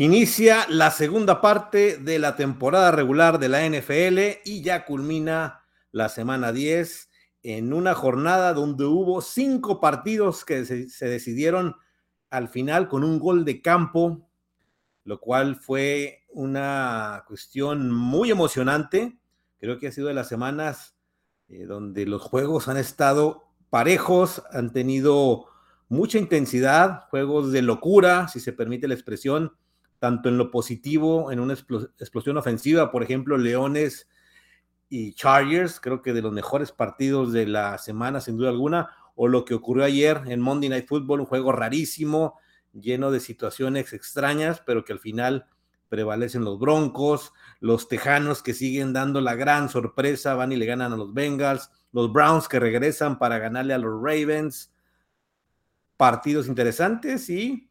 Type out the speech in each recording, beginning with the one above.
Inicia la segunda parte de la temporada regular de la NFL y ya culmina la semana 10 en una jornada donde hubo cinco partidos que se, decidieron al final con un gol de campo, lo cual fue una cuestión muy emocionante. Creo que ha sido de las semanas eh, donde los juegos han estado parejos, han tenido mucha intensidad, juegos de locura, si se permite la expresión tanto en lo positivo, en una explosión ofensiva, por ejemplo, Leones y Chargers, creo que de los mejores partidos de la semana, sin duda alguna, o lo que ocurrió ayer en Monday Night Football, un juego rarísimo, lleno de situaciones extrañas, pero que al final prevalecen los Broncos, los Tejanos que siguen dando la gran sorpresa, van y le ganan a los Bengals, los Browns que regresan para ganarle a los Ravens, partidos interesantes y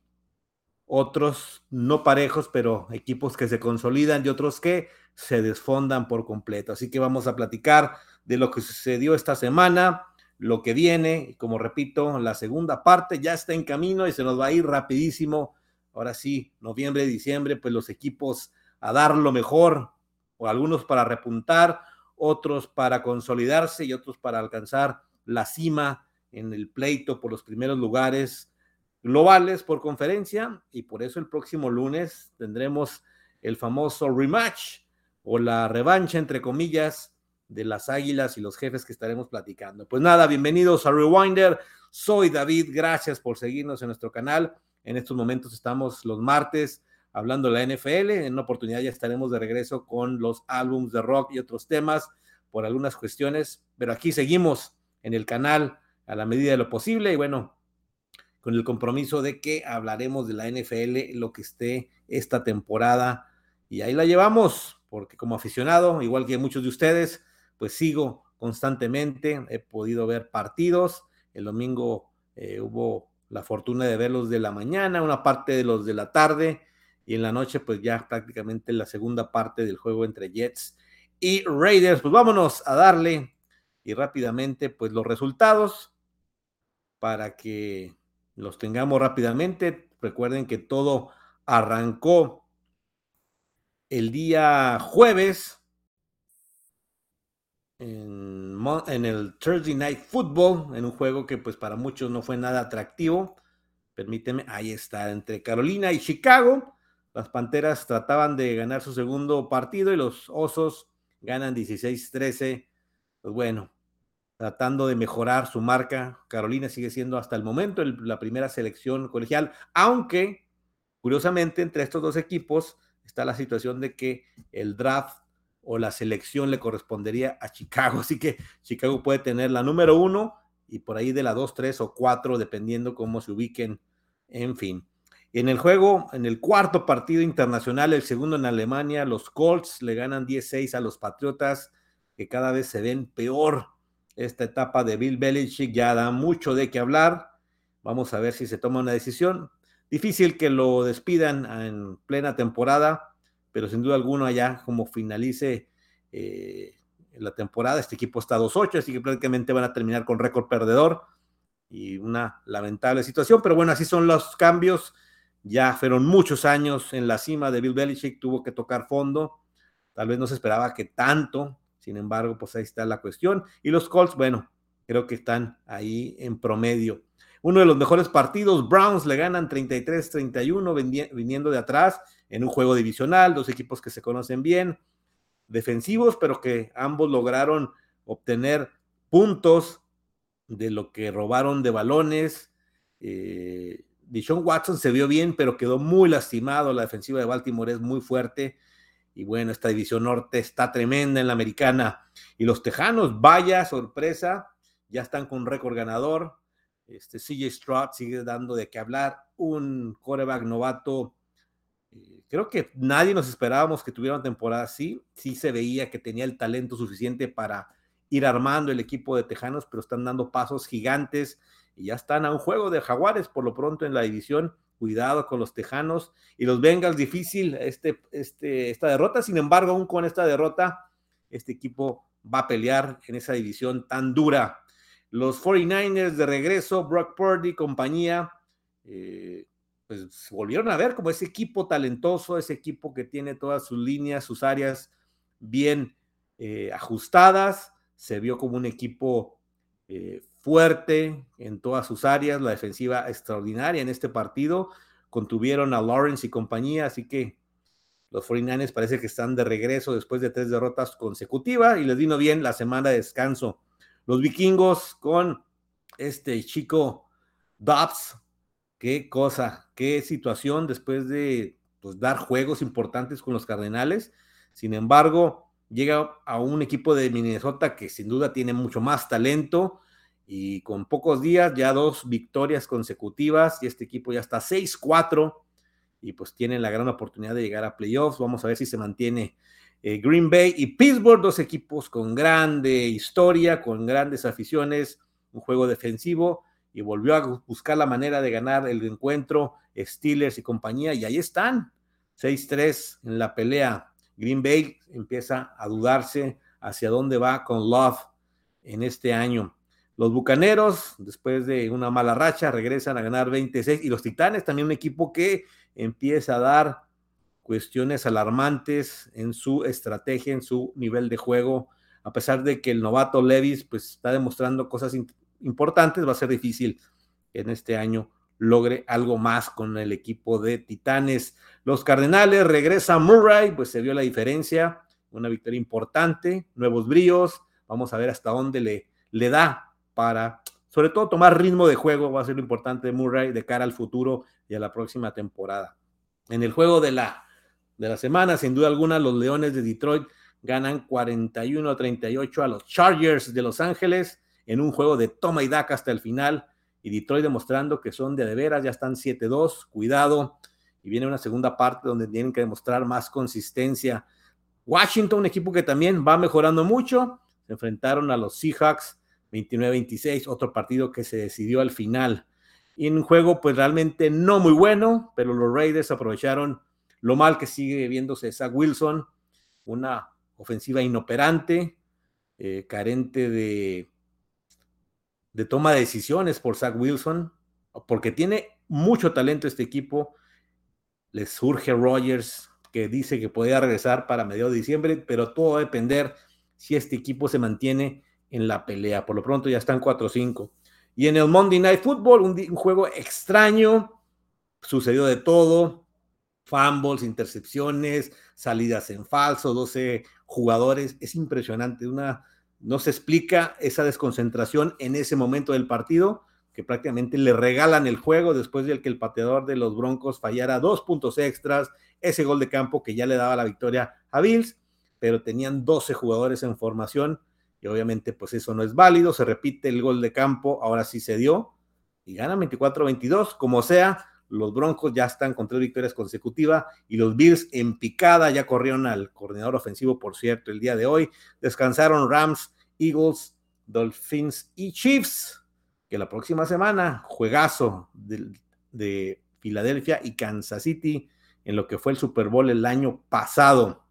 otros no parejos, pero equipos que se consolidan y otros que se desfondan por completo. Así que vamos a platicar de lo que sucedió esta semana, lo que viene, y como repito, la segunda parte ya está en camino y se nos va a ir rapidísimo. Ahora sí, noviembre, diciembre, pues los equipos a dar lo mejor, o algunos para repuntar, otros para consolidarse y otros para alcanzar la cima en el pleito por los primeros lugares globales por conferencia y por eso el próximo lunes tendremos el famoso rematch o la revancha entre comillas de las águilas y los jefes que estaremos platicando. Pues nada, bienvenidos a Rewinder. Soy David, gracias por seguirnos en nuestro canal. En estos momentos estamos los martes hablando de la NFL. En una oportunidad ya estaremos de regreso con los álbums de rock y otros temas por algunas cuestiones, pero aquí seguimos en el canal a la medida de lo posible y bueno, con el compromiso de que hablaremos de la NFL, lo que esté esta temporada. Y ahí la llevamos, porque como aficionado, igual que muchos de ustedes, pues sigo constantemente, he podido ver partidos. El domingo eh, hubo la fortuna de verlos de la mañana, una parte de los de la tarde, y en la noche, pues ya prácticamente la segunda parte del juego entre Jets y Raiders. Pues vámonos a darle y rápidamente, pues los resultados para que los tengamos rápidamente. Recuerden que todo arrancó el día jueves en, el Thursday Night Football, en un juego que pues para muchos no fue nada atractivo. Permíteme, ahí está, entre Carolina y Chicago. Las Panteras trataban de ganar su segundo partido y los Osos ganan 16-13. Pues bueno, tratando de mejorar su marca. Carolina sigue siendo hasta el momento la primera selección colegial, aunque curiosamente entre estos dos equipos está la situación de que el draft o la selección le correspondería a Chicago, así que Chicago puede tener la número uno y por ahí de la dos, tres o cuatro, dependiendo cómo se ubiquen, en fin. En el juego, en el cuarto partido internacional, el segundo en Alemania, los Colts le ganan 10-6 a los Patriotas, que cada vez se ven peor esta etapa de Bill Belichick ya da mucho de qué hablar. Vamos a ver si se toma una decisión. Difícil que lo despidan en plena temporada, pero sin duda alguna ya como finalice eh, la temporada, este equipo está 2-8, así que prácticamente van a terminar con récord perdedor y una lamentable situación, pero bueno, así son los cambios. Ya fueron muchos años en la cima de Bill Belichick, tuvo que tocar fondo. Tal vez no se esperaba que tanto, sin embargo, pues ahí está la cuestión. Y los Colts, bueno, creo que están ahí en promedio. Uno de los mejores partidos, Browns le ganan 33-31 viniendo de atrás en un juego divisional, dos equipos que se conocen bien, defensivos, pero que ambos lograron obtener puntos de lo que robaron de balones. Eh, Dishon Watson se vio bien, pero quedó muy lastimado. La defensiva de Baltimore es muy fuerte. Y bueno, esta división norte está tremenda en la americana. Y los Tejanos, vaya sorpresa, ya están con récord ganador. Este CJ Stroud sigue dando de qué hablar. Un coreback novato. Eh, creo que nadie nos esperábamos que tuviera una temporada así. Sí se veía que tenía el talento suficiente para ir armando el equipo de Tejanos, pero están dando pasos gigantes y ya están a un juego de Jaguares por lo pronto en la división. Cuidado con los Tejanos y los Bengals, difícil este, este, esta derrota, sin embargo, aún con esta derrota, este equipo va a pelear en esa división tan dura. Los 49ers de regreso, Brock Purdy, compañía, eh, pues volvieron a ver como ese equipo talentoso, ese equipo que tiene todas sus líneas, sus áreas bien eh, ajustadas, se vio como un equipo eh, fuerte en todas sus áreas, la defensiva extraordinaria en este partido, contuvieron a Lawrence y compañía, así que los 49ers parece que están de regreso después de tres derrotas consecutivas y les vino bien la semana de descanso. Los vikingos con este chico Dobbs, qué cosa, qué situación después de pues, dar juegos importantes con los Cardenales. Sin embargo, llega a un equipo de Minnesota que sin duda tiene mucho más talento y con pocos días ya dos victorias consecutivas y este equipo ya está 6-4 y pues tienen la gran oportunidad de llegar a playoffs. Vamos a ver si se mantiene eh, Green Bay y Pittsburgh, dos equipos con grande historia, con grandes aficiones, un juego defensivo y volvió a buscar la manera de ganar el encuentro Steelers y compañía y ahí están, 6-3 en la pelea. Green Bay empieza a dudarse hacia dónde va con Love en este año. Los Bucaneros, después de una mala racha, regresan a ganar 26 y los Titanes, también un equipo que empieza a dar cuestiones alarmantes en su estrategia, en su nivel de juego, a pesar de que el novato Levis pues está demostrando cosas importantes, va a ser difícil en este año logre algo más con el equipo de Titanes. Los Cardenales regresa Murray, pues se vio la diferencia, una victoria importante, nuevos bríos, vamos a ver hasta dónde le, le da para, sobre todo, tomar ritmo de juego, va a ser lo importante de Murray de cara al futuro y a la próxima temporada. En el juego de la, de la semana, sin duda alguna, los Leones de Detroit ganan 41 a 38 a los Chargers de Los Ángeles en un juego de toma y daca hasta el final y Detroit demostrando que son de de veras, ya están 7-2, cuidado, y viene una segunda parte donde tienen que demostrar más consistencia. Washington, un equipo que también va mejorando mucho, se enfrentaron a los Seahawks 29-26, otro partido que se decidió al final. Y en un juego pues realmente no muy bueno, pero los Raiders aprovecharon lo mal que sigue viéndose Zach Wilson, una ofensiva inoperante, eh, carente de de toma de decisiones por Zach Wilson, porque tiene mucho talento este equipo. Les surge Rogers, que dice que podría regresar para mediados de diciembre, pero todo va a depender si este equipo se mantiene en la pelea. Por lo pronto ya están 4-5. Y en el Monday Night Football, un, juego extraño, sucedió de todo, fumbles, intercepciones, salidas en falso, 12 jugadores, es impresionante, una no se explica esa desconcentración en ese momento del partido, que prácticamente le regalan el juego después de que el pateador de los Broncos fallara dos puntos extras, ese gol de campo que ya le daba la victoria a Bills, pero tenían 12 jugadores en formación y obviamente pues eso no es válido, se repite el gol de campo, ahora sí se dio y gana 24-22, como sea, los Broncos ya están con tres victorias consecutivas y los Bills en picada ya corrieron al coordinador ofensivo, por cierto, el día de hoy. Descansaron Rams, Eagles, Dolphins y Chiefs, que la próxima semana, juegazo de, de Filadelfia y Kansas City en lo que fue el Super Bowl el año pasado.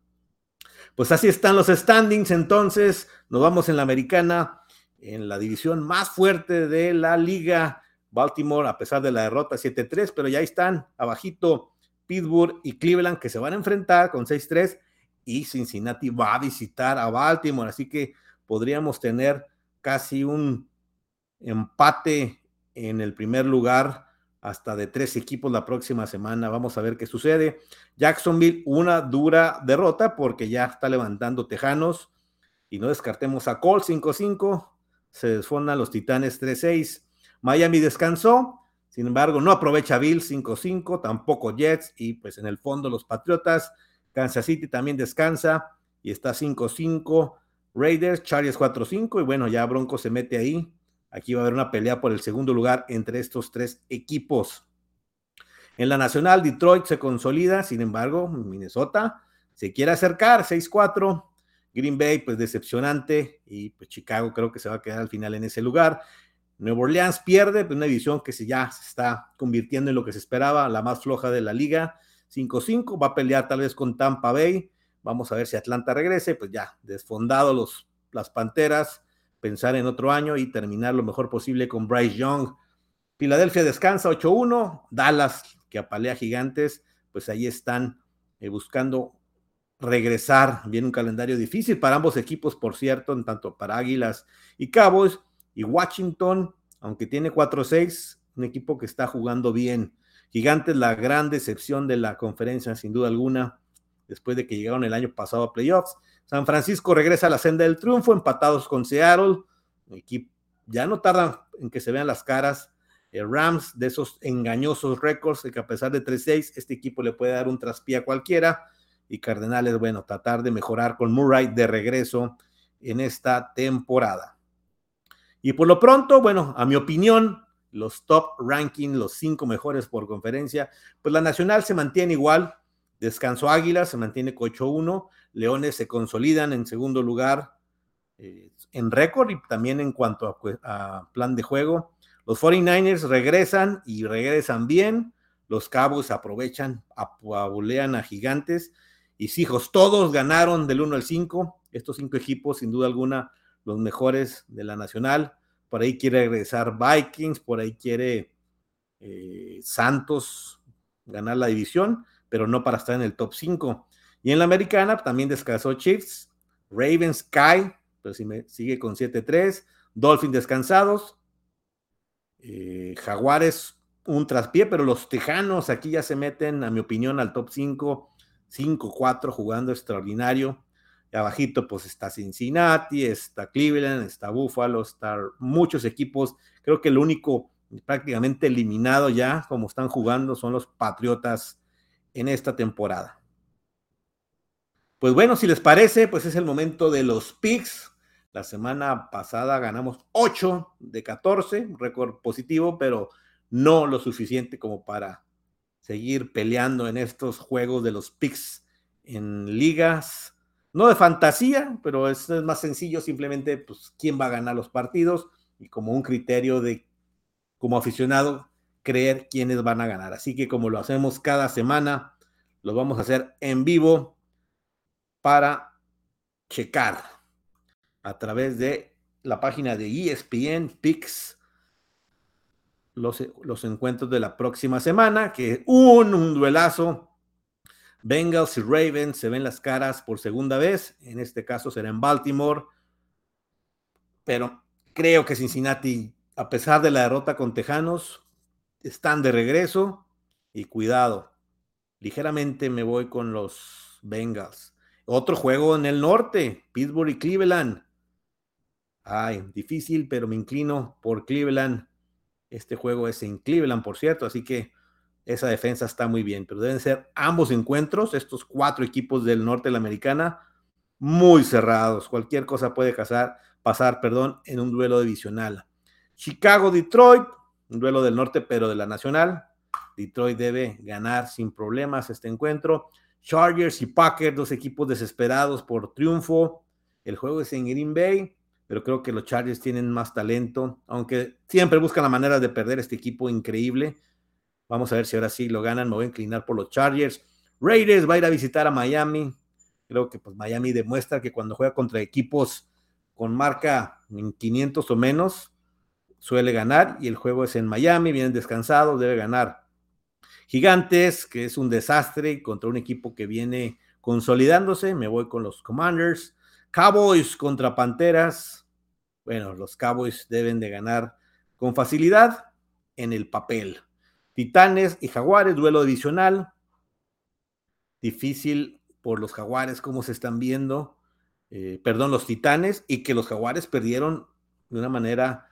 Pues así están los standings, entonces nos vamos en la americana, en la división más fuerte de la liga. Baltimore, a pesar de la derrota 7-3, pero ya están abajito Pittsburgh y Cleveland que se van a enfrentar con 6-3 y Cincinnati va a visitar a Baltimore, así que podríamos tener casi un empate en el primer lugar hasta de tres equipos la próxima semana. Vamos a ver qué sucede. Jacksonville, una dura derrota porque ya está levantando Tejanos y no descartemos a Cole 5-5. Se desfondan los Titanes 3-6. Miami descansó, sin embargo, no aprovecha Bill 5-5, tampoco Jets y pues en el fondo los Patriotas. Kansas City también descansa y está 5-5. Raiders, Chargers 4-5 y bueno, ya Bronco se mete ahí. Aquí va a haber una pelea por el segundo lugar entre estos tres equipos. En la nacional, Detroit se consolida, sin embargo, Minnesota se quiere acercar, 6-4. Green Bay, pues decepcionante, y pues Chicago creo que se va a quedar al final en ese lugar. Nuevo Orleans pierde, pues, una división que se ya se está convirtiendo en lo que se esperaba, la más floja de la liga. 5-5, va a pelear tal vez con Tampa Bay. Vamos a ver si Atlanta regrese, pues ya desfondado los, las Panteras, pensar en otro año y terminar lo mejor posible con Bryce Young. Filadelfia descansa 8-1, Dallas que apalea gigantes, pues ahí están eh, buscando regresar. Viene un calendario difícil para ambos equipos, por cierto, en tanto para Águilas y Cabos. Y Washington, aunque tiene 4-6, un equipo que está jugando bien. Gigantes, la gran decepción de la conferencia, sin duda alguna, después de que llegaron el año pasado a playoffs. San Francisco regresa a la senda del triunfo, empatados con Seattle. ya no tardan en que se vean las caras. Rams, de esos engañosos récords, que a pesar de 3-6, este equipo le puede dar un traspié a cualquiera y Cardenales, bueno, tratar de mejorar con Murray de regreso en esta temporada. Y por lo pronto, bueno, a mi opinión, los top ranking, los cinco mejores por conferencia, pues la Nacional se mantiene igual, Descanso Águila se mantiene con 8-1, Leones se consolidan en segundo lugar eh, en récord y también en cuanto a, plan de juego. Los 49ers regresan y regresan bien, los Cabos aprovechan, apulean a gigantes y hijos, todos ganaron del 1 al 5. Estos cinco equipos, sin duda alguna, los mejores de la nacional. Por ahí quiere regresar Vikings, por ahí quiere eh, Santos ganar la división, pero no para estar en el top 5. Y en la americana también descansó Chiefs, Ravens cae, pero si me sigue con 7-3, Dolphins descansados, eh, Jaguares un traspié, pero los Tejanos aquí ya se meten, a mi opinión, al top 5 5-4 jugando extraordinario. Y abajito pues está Cincinnati, está Cleveland, está Buffalo, está muchos equipos. Creo que el único prácticamente eliminado ya como están jugando son los Patriotas en esta temporada. Pues bueno, si les parece, pues es el momento de los picks. La semana pasada ganamos 8 de 14, un récord positivo, pero no lo suficiente como para seguir peleando en estos juegos de los picks en ligas, no de fantasía, pero es, es más sencillo simplemente pues quién va a ganar los partidos y como un criterio de como aficionado creer quiénes van a ganar. Así que como lo hacemos cada semana, lo vamos a hacer en vivo para checar a través de la página de ESPN Picks los, encuentros de la próxima semana, que un, un duelazo. Bengals y Ravens se ven las caras por segunda vez, en este caso será en Baltimore, pero creo que Cincinnati, a pesar de la derrota con Tejanos, están de regreso y cuidado, ligeramente me voy con los Bengals. Otro juego en el norte, Pittsburgh y Cleveland. Ay, difícil, pero me inclino por Cleveland. Este juego es en Cleveland, por cierto, así que esa defensa está muy bien, pero deben ser ambos encuentros, estos cuatro equipos del norte de la americana, muy cerrados. Cualquier cosa puede pasar, pasar perdón, en un duelo divisional. Chicago-Detroit, un duelo del norte, pero de la nacional. Detroit debe ganar sin problemas este encuentro. Chargers y Packers, dos equipos desesperados por triunfo. El juego es en Green Bay pero creo que los Chargers tienen más talento, aunque siempre buscan la manera de perder este equipo increíble. Vamos a ver si ahora sí lo ganan, me voy a inclinar por los Chargers. Raiders va a ir a visitar a Miami. Creo que pues Miami demuestra que cuando juega contra equipos con marca en 500 o menos, suele ganar y el juego es en Miami, vienen descansados, debe ganar. Gigantes, que es un desastre contra un equipo que viene consolidándose, me voy con los Commanders. Cowboys contra Panteras. Bueno, los Cowboys deben de ganar con facilidad en el papel. Titanes y Jaguares, duelo adicional. Difícil por los Jaguares, como se están viendo. Eh, perdón, los Titanes, y que los Jaguares perdieron de una manera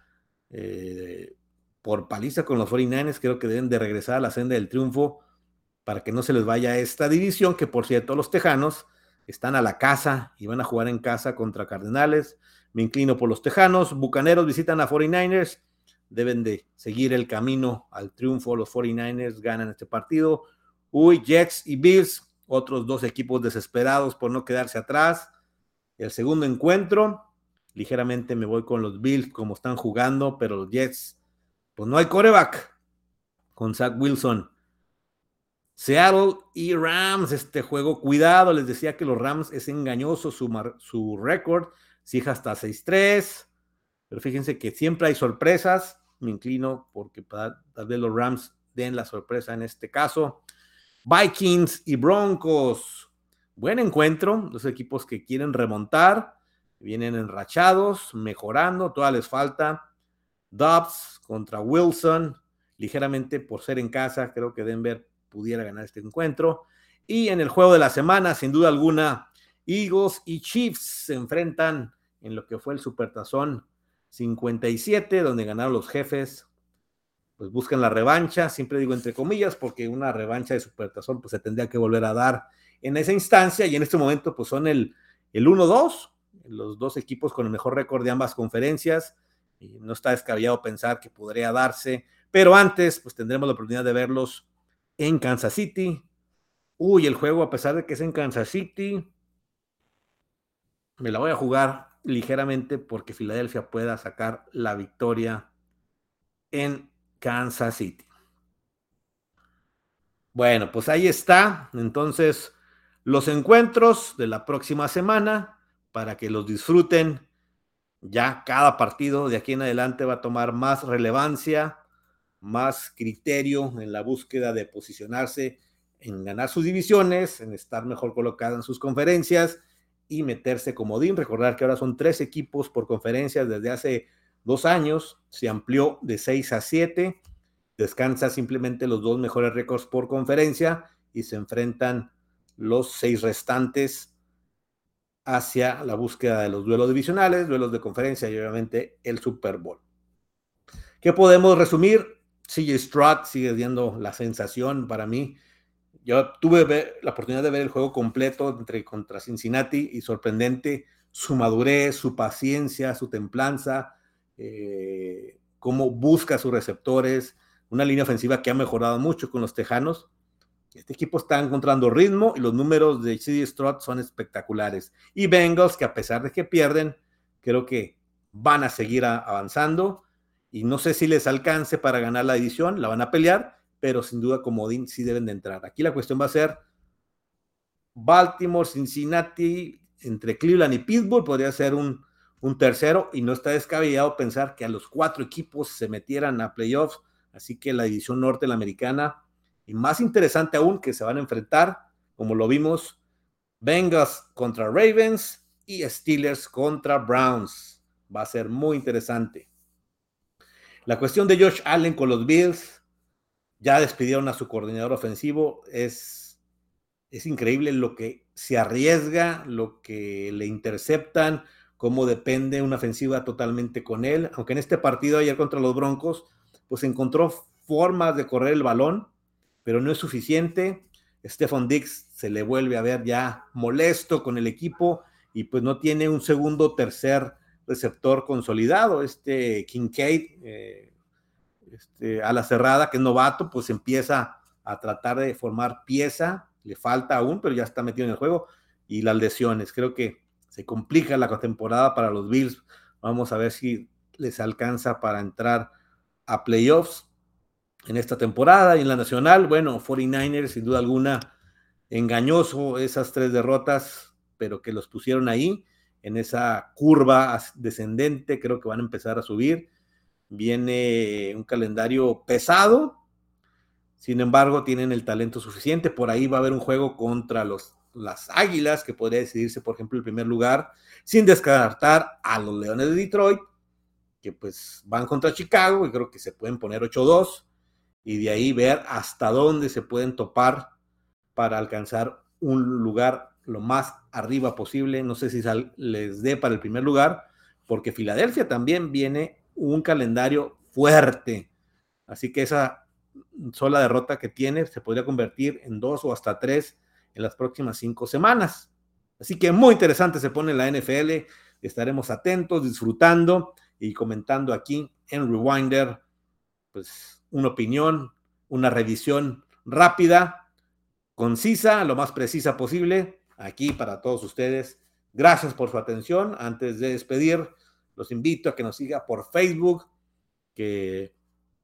eh, por paliza con los 49ers. Creo que deben de regresar a la senda del triunfo para que no se les vaya esta división, que por cierto, los Tejanos están a la casa y van a jugar en casa contra Cardenales. Me inclino por los Tejanos. Bucaneros visitan a 49ers. Deben de seguir el camino al triunfo. Los 49ers ganan este partido. Uy, Jets y Bills, otros dos equipos desesperados por no quedarse atrás. El segundo encuentro, ligeramente me voy con los Bills como están jugando, pero los Jets, pues no hay coreback con Zach Wilson. Seattle y Rams, este juego, cuidado, les decía que los Rams es engañoso su, su récord, hija hasta 6-3, pero fíjense que siempre hay sorpresas, me inclino porque tal vez los Rams den la sorpresa en este caso. Vikings y Broncos. Buen encuentro, los equipos que quieren remontar, vienen enrachados, mejorando, todavía les falta. Dobbs contra Wilson, ligeramente por ser en casa, creo que Denver pudiera ganar este encuentro. Y en el juego de la semana, sin duda alguna, Eagles y Chiefs se enfrentan en lo que fue el Supertazón 57, donde ganaron los jefes. Pues buscan la revancha, siempre digo entre comillas, porque una revancha de Supertazón pues se tendría que volver a dar en esa instancia y en este momento pues son el, el 1-2, los dos equipos con el mejor récord de ambas conferencias. Y no está descabellado pensar que podría darse, pero antes pues tendremos la oportunidad de verlos en Kansas City. Uy, el juego a pesar de que es en Kansas City, me la voy a jugar ligeramente porque Filadelfia pueda sacar la victoria en Kansas City. Bueno, pues ahí está. Entonces, los encuentros de la próxima semana para que los disfruten. Ya cada partido de aquí en adelante va a tomar más relevancia, más criterio en la búsqueda de posicionarse en ganar sus divisiones, en estar mejor colocado en sus conferencias y meterse comodín. Recordar que ahora son tres equipos por conferencias desde hace dos años. Se amplió de seis a siete. Descansa simplemente los dos mejores récords por conferencia y se enfrentan los seis restantes hacia la búsqueda de los duelos divisionales, duelos de conferencia y obviamente el Super Bowl. ¿Qué podemos resumir? CJ Stroud sigue siendo la sensación para mí yo tuve la oportunidad de ver el juego completo entre contra Cincinnati y sorprendente su madurez, su paciencia, su templanza, eh, cómo busca sus receptores, una línea ofensiva que ha mejorado mucho con los Tejanos. Este equipo está encontrando ritmo y los números de CD Stroud son espectaculares. Y Bengals, que a pesar de que pierden, creo que van a seguir avanzando y no sé si les alcance para ganar la edición, la van a pelear, pero sin duda comodín sí deben de entrar. Aquí la cuestión va a ser Baltimore, Cincinnati, entre Cleveland y Pittsburgh, podría ser un, un tercero y no está descabellado pensar que a los cuatro equipos se metieran a playoffs, así que la división norte la americana, y más interesante aún que se van a enfrentar, como lo vimos, Bengals contra Ravens y Steelers contra Browns. Va a ser muy interesante. La cuestión de Josh Allen con los Bills, ya despidieron a su coordinador ofensivo. Es, es increíble lo que se arriesga, lo que le interceptan, cómo depende una ofensiva totalmente con él. Aunque en este partido ayer contra los Broncos, pues encontró formas de correr el balón, pero no es suficiente. Stefan Dix se le vuelve a ver ya molesto con el equipo y pues no tiene un segundo, tercer receptor consolidado. Este Kincaid, eh, este, a la cerrada, que es novato, pues empieza a tratar de formar pieza, le falta aún, pero ya está metido en el juego, y las lesiones, creo que se complica la temporada para los Bills, vamos a ver si les alcanza para entrar a playoffs en esta temporada y en la nacional, bueno, 49ers sin duda alguna engañoso esas tres derrotas, pero que los pusieron ahí en esa curva descendente, creo que van a empezar a subir Viene un calendario pesado, sin embargo, tienen el talento suficiente. Por ahí va a haber un juego contra los, las Águilas, que podría decidirse, por ejemplo, el primer lugar, sin descartar a los Leones de Detroit, que pues van contra Chicago y creo que se pueden poner 8-2 y de ahí ver hasta dónde se pueden topar para alcanzar un lugar lo más arriba posible. No sé si les dé para el primer lugar, porque Filadelfia también viene un calendario fuerte. Así que esa sola derrota que tiene se podría convertir en dos o hasta tres en las próximas cinco semanas. Así que muy interesante se pone la NFL. Estaremos atentos, disfrutando y comentando aquí en Rewinder, pues una opinión, una revisión rápida, concisa, lo más precisa posible, aquí para todos ustedes. Gracias por su atención. Antes de despedir, los invito a que nos siga por Facebook, que,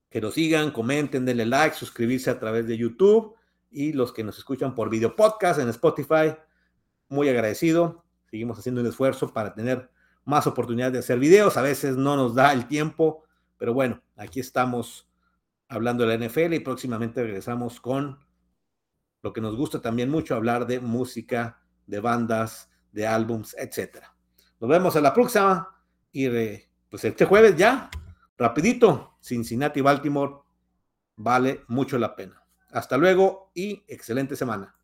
que nos sigan, comenten, denle like, suscribirse a través de YouTube y los que nos escuchan por video podcast en Spotify, muy agradecido. Seguimos haciendo un esfuerzo para tener más oportunidades de hacer videos. A veces no nos da el tiempo, pero bueno, aquí estamos hablando de la NFL y próximamente regresamos con lo que nos gusta también mucho, hablar de música, de bandas, de álbums, etcétera. Nos vemos en la próxima y pues este jueves ya, rapidito, Cincinnati, Baltimore, vale mucho la pena. Hasta luego y excelente semana.